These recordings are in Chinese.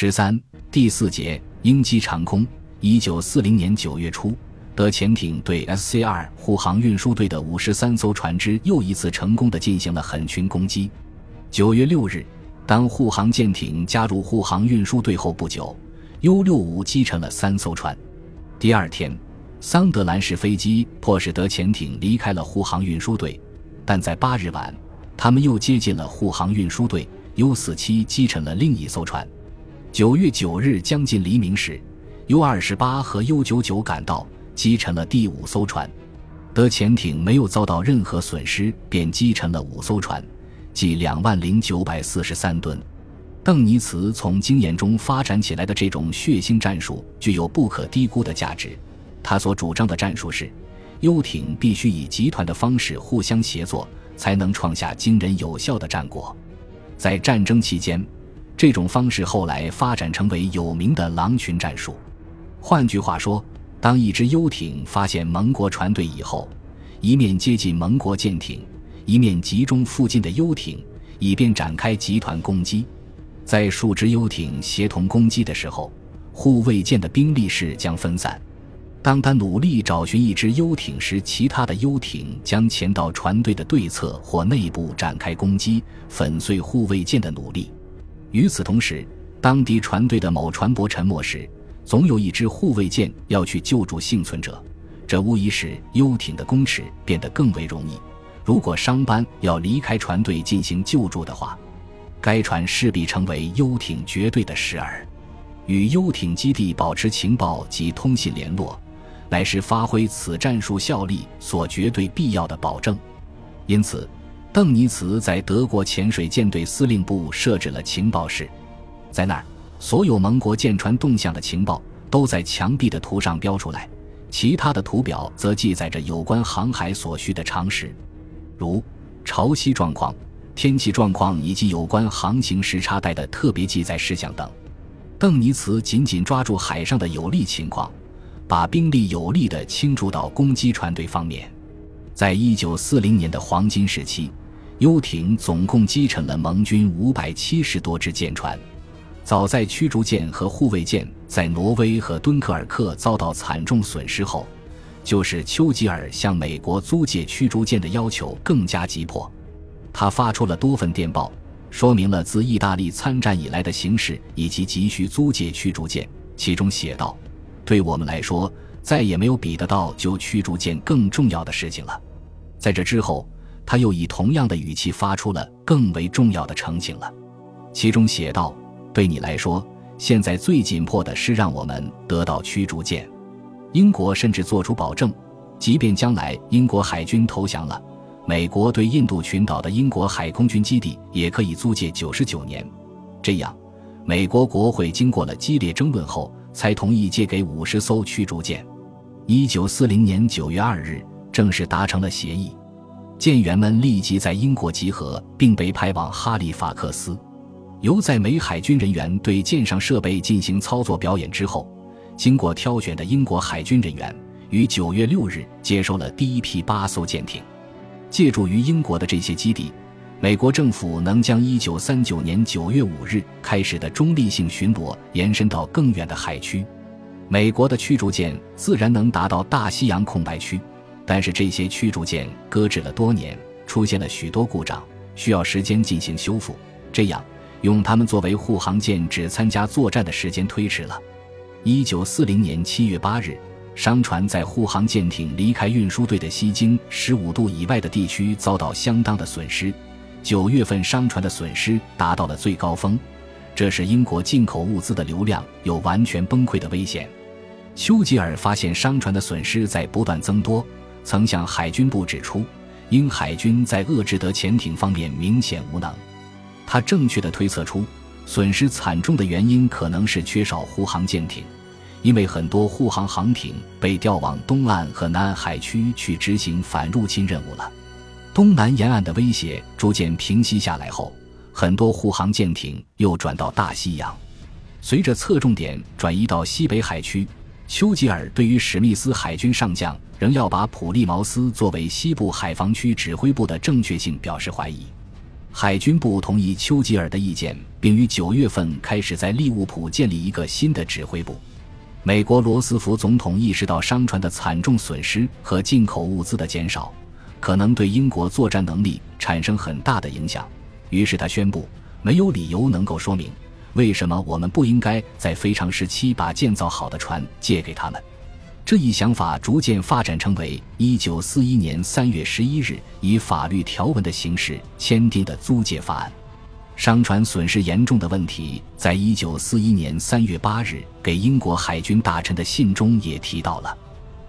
十三第四节鹰击长空。一九四零年九月初，德潜艇对 SCR 护航运输队的五十三艘船只又一次成功的进行了狠群攻击。九月六日，当护航舰艇加入护航运输队后不久，U 六五击沉了三艘船。第二天，桑德兰式飞机迫使德潜艇离开了护航运输队，但在八日晚，他们又接近了护航运输队，U 四七击沉了另一艘船。九月九日将近黎明时，U 二十八和 U 九九赶到，击沉了第五艘船。德潜艇没有遭到任何损失，便击沉了五艘船，计两万零九百四十三吨。邓尼茨从经验中发展起来的这种血腥战术具有不可低估的价值。他所主张的战术是：游艇必须以集团的方式互相协作，才能创下惊人有效的战果。在战争期间。这种方式后来发展成为有名的狼群战术。换句话说，当一支游艇发现盟国船队以后，一面接近盟国舰艇，一面集中附近的游艇，以便展开集团攻击。在数支游艇协同攻击的时候，护卫舰的兵力势将分散。当他努力找寻一支游艇时，其他的游艇将前到船队的对侧或内部展开攻击，粉碎护卫舰的努力。与此同时，当敌船队的某船舶沉没时，总有一支护卫舰要去救助幸存者，这无疑使游艇的攻势变得更为容易。如果商班要离开船队进行救助的话，该船势必成为游艇绝对的时饵。与游艇基地保持情报及通信联络，乃是发挥此战术效力所绝对必要的保证。因此。邓尼茨在德国潜水舰队司令部设置了情报室，在那儿，所有盟国舰船动向的情报都在墙壁的图上标出来，其他的图表则记载着有关航海所需的常识，如潮汐状况、天气状况以及有关航行时差带的特别记载事项等。邓尼茨紧紧抓住海上的有利情况，把兵力有力地倾注到攻击船队方面。在一九四零年的黄金时期，游艇总共击沉了盟军五百七十多只舰船。早在驱逐舰和护卫舰在挪威和敦刻尔克遭到惨重损失后，就是丘吉尔向美国租借驱逐舰的要求更加急迫。他发出了多份电报，说明了自意大利参战以来的形势以及急需租借驱逐舰。其中写道：“对我们来说，再也没有比得到救驱逐舰更重要的事情了。”在这之后，他又以同样的语气发出了更为重要的澄清了，其中写道：“对你来说，现在最紧迫的是让我们得到驱逐舰。英国甚至做出保证，即便将来英国海军投降了，美国对印度群岛的英国海空军基地也可以租借九十九年。这样，美国国会经过了激烈争论后，才同意借给五十艘驱逐舰。一九四零年九月二日。”正式达成了协议，舰员们立即在英国集合，并被派往哈利法克斯。由在美海军人员对舰上设备进行操作表演之后，经过挑选的英国海军人员于九月六日接收了第一批八艘舰艇。借助于英国的这些基地，美国政府能将一九三九年九月五日开始的中立性巡逻延伸到更远的海区。美国的驱逐舰自然能达到大西洋空白区。但是这些驱逐舰搁置了多年，出现了许多故障，需要时间进行修复。这样，用它们作为护航舰只参加作战的时间推迟了。一九四零年七月八日，商船在护航舰艇离开运输队的西经十五度以外的地区遭到相当的损失。九月份商船的损失达到了最高峰，这使英国进口物资的流量有完全崩溃的危险。丘吉尔发现商船的损失在不断增多。曾向海军部指出，英海军在遏制德潜艇方面明显无能。他正确的推测出，损失惨重的原因可能是缺少护航舰艇，因为很多护航航艇被调往东岸和南海区去执行反入侵任务了。东南沿岸的威胁逐渐平息下来后，很多护航舰艇又转到大西洋。随着侧重点转移到西北海区。丘吉尔对于史密斯海军上将仍要把普利茅斯作为西部海防区指挥部的正确性表示怀疑。海军部同意丘吉尔的意见，并于九月份开始在利物浦建立一个新的指挥部。美国罗斯福总统意识到商船的惨重损失和进口物资的减少，可能对英国作战能力产生很大的影响，于是他宣布，没有理由能够说明为什么我们不应该在非常时期把建造好的船借给他们。这一想法逐渐发展成为1941年3月11日以法律条文的形式签订的租借法案。商船损失严重的问题，在1941年3月8日给英国海军大臣的信中也提到了。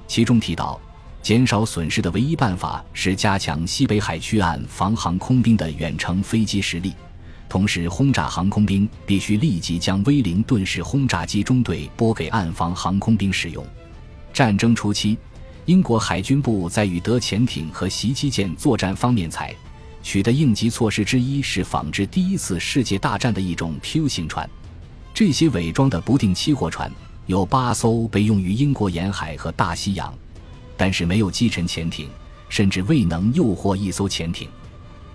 其中提到，减少损失的唯一办法是加强西北海区岸防航空兵的远程飞机实力，同时轰炸航空兵必须立即将威灵顿式轰炸机中队拨给岸防航空兵使用。战争初期，英国海军部在与德潜艇和袭击舰作战方面采取的应急措施之一是仿制第一次世界大战的一种 Q 型船。这些伪装的不定期货船有八艘被用于英国沿海和大西洋，但是没有击沉潜艇，甚至未能诱获一艘潜艇。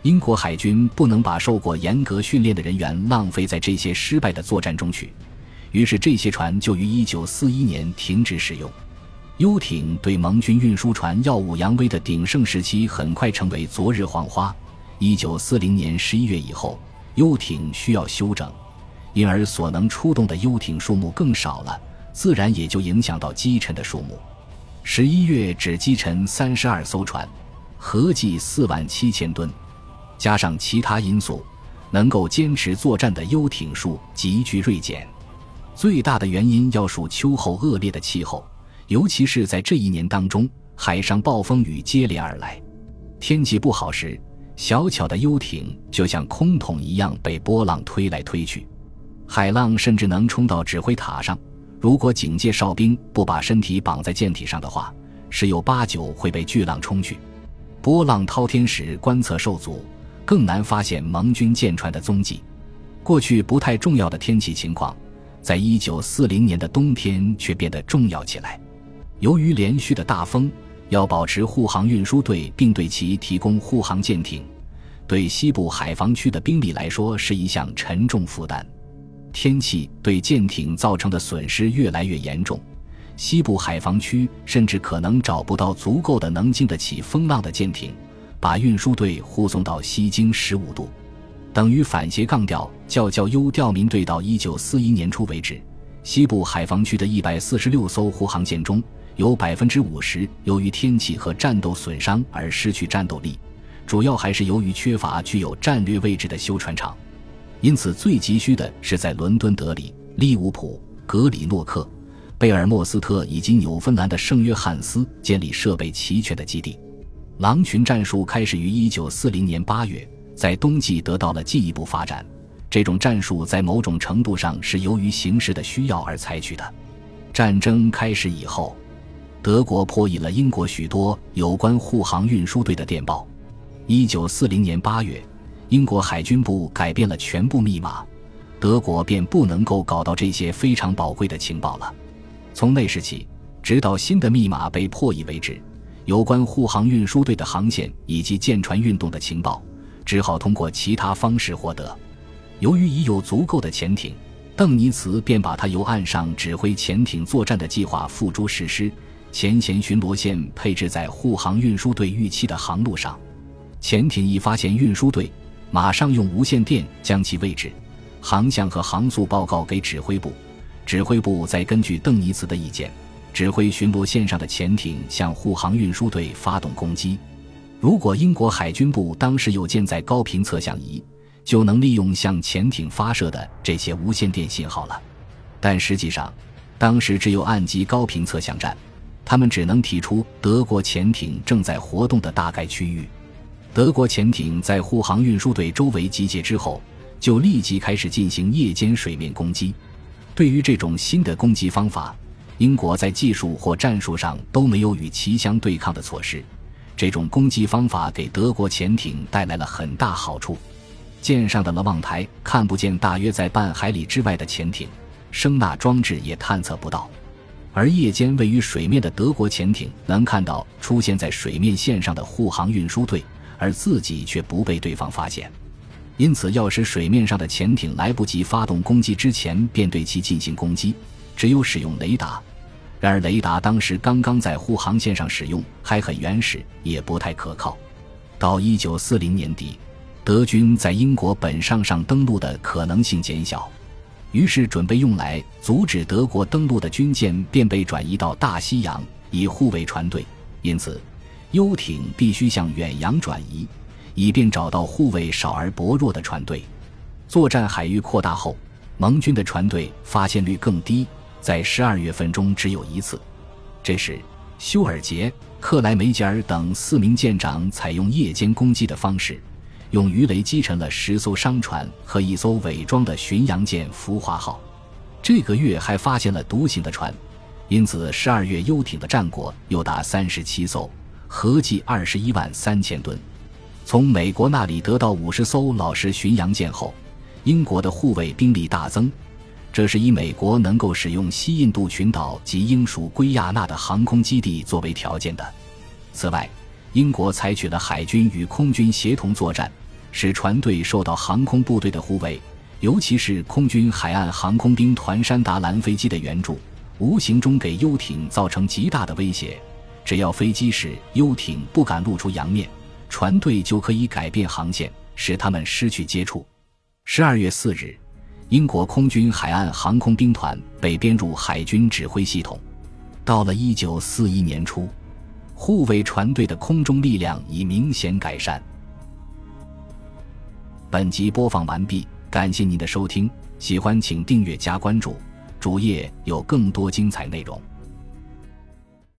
英国海军不能把受过严格训练的人员浪费在这些失败的作战中去，于是这些船就于1941年停止使用。游艇对盟军运输船耀武扬威的鼎盛时期很快成为昨日黄花。一九四零年十一月以后，游艇需要修整，因而所能出动的游艇数目更少了，自然也就影响到击沉的数目。十一月只击沉三十二艘船，合计四万七千吨，加上其他因素，能够坚持作战的游艇数急剧锐减。最大的原因要数秋后恶劣的气候。尤其是在这一年当中，海上暴风雨接连而来，天气不好时，小巧的游艇就像空桶一样被波浪推来推去，海浪甚至能冲到指挥塔上。如果警戒哨兵不把身体绑在舰体上的话，十有八九会被巨浪冲去。波浪滔天时，观测受阻，更难发现盟军舰船的踪迹。过去不太重要的天气情况，在一九四零年的冬天却变得重要起来。由于连续的大风，要保持护航运输队并对其提供护航舰艇，对西部海防区的兵力来说是一项沉重负担。天气对舰艇造成的损失越来越严重，西部海防区甚至可能找不到足够的能经得起风浪的舰艇，把运输队护送到西经十五度，等于反斜杠调，叫叫 U 调民队到一九四一年初为止，西部海防区的一百四十六艘护航舰中。有百分之五十由于天气和战斗损伤而失去战斗力，主要还是由于缺乏具有战略位置的修船厂。因此，最急需的是在伦敦、德里、利物浦、格里诺克、贝尔莫斯特以及纽芬兰的圣约翰斯建立设备齐全的基地。狼群战术开始于一九四零年八月，在冬季得到了进一步发展。这种战术在某种程度上是由于形势的需要而采取的。战争开始以后。德国破译了英国许多有关护航运输队的电报。一九四零年八月，英国海军部改变了全部密码，德国便不能够搞到这些非常宝贵的情报了。从那时起，直到新的密码被破译为止，有关护航运输队的航线以及舰船运动的情报，只好通过其他方式获得。由于已有足够的潜艇，邓尼茨便把他由岸上指挥潜艇作战的计划付诸实施。前线巡逻线配置在护航运输队预期的航路上，潜艇一发现运输队，马上用无线电将其位置、航向和航速报告给指挥部，指挥部再根据邓尼茨的意见，指挥巡逻线上的潜艇向护航运输队发动攻击。如果英国海军部当时有舰载高频测向仪，就能利用向潜艇发射的这些无线电信号了。但实际上，当时只有岸基高频测向站。他们只能提出德国潜艇正在活动的大概区域。德国潜艇在护航运输队周围集结之后，就立即开始进行夜间水面攻击。对于这种新的攻击方法，英国在技术或战术上都没有与其相对抗的措施。这种攻击方法给德国潜艇带来了很大好处。舰上的了望台看不见大约在半海里之外的潜艇，声纳装置也探测不到。而夜间位于水面的德国潜艇能看到出现在水面线上的护航运输队，而自己却不被对方发现。因此要使水面上的潜艇来不及发动攻击之前便对其进行攻击，只有使用雷达。然而雷达当时刚刚在护航线上使用，还很原始，也不太可靠。到一九四零年底，德军在英国本上上登陆的可能性减小，于是准备用来阻止德国登陆的军舰便被转移到大西洋以护卫船队。因此，游艇必须向远洋转移，以便找到护卫少而薄弱的船队。作战海域扩大后，盟军的船队发现率更低，在十二月份中只有一次。这时，休尔杰。克莱梅杰尔等四名舰长采用夜间攻击的方式，用鱼雷击沉了十艘商船和一艘伪装的巡洋舰“浮华号”。这个月还发现了独行的船，因此十二月游艇的战果又达三十七艘，合计二十一万三千吨。从美国那里得到五十艘老式巡洋舰后，英国的护卫兵力大增。这是以美国能够使用西印度群岛及英属圭亚那的航空基地作为条件的。此外，英国采取了海军与空军协同作战，使船队受到航空部队的护卫，尤其是空军海岸航空兵团山达兰飞机的援助，无形中给游艇造成极大的威胁。只要飞机使游艇不敢露出洋面，船队就可以改变航线，使他们失去接触。十二月四日。英国空军海岸航空兵团被编入海军指挥系统。到了一九四一年初，护卫船队的空中力量已明显改善。本集播放完毕，感谢您的收听，喜欢请订阅加关注，主页有更多精彩内容。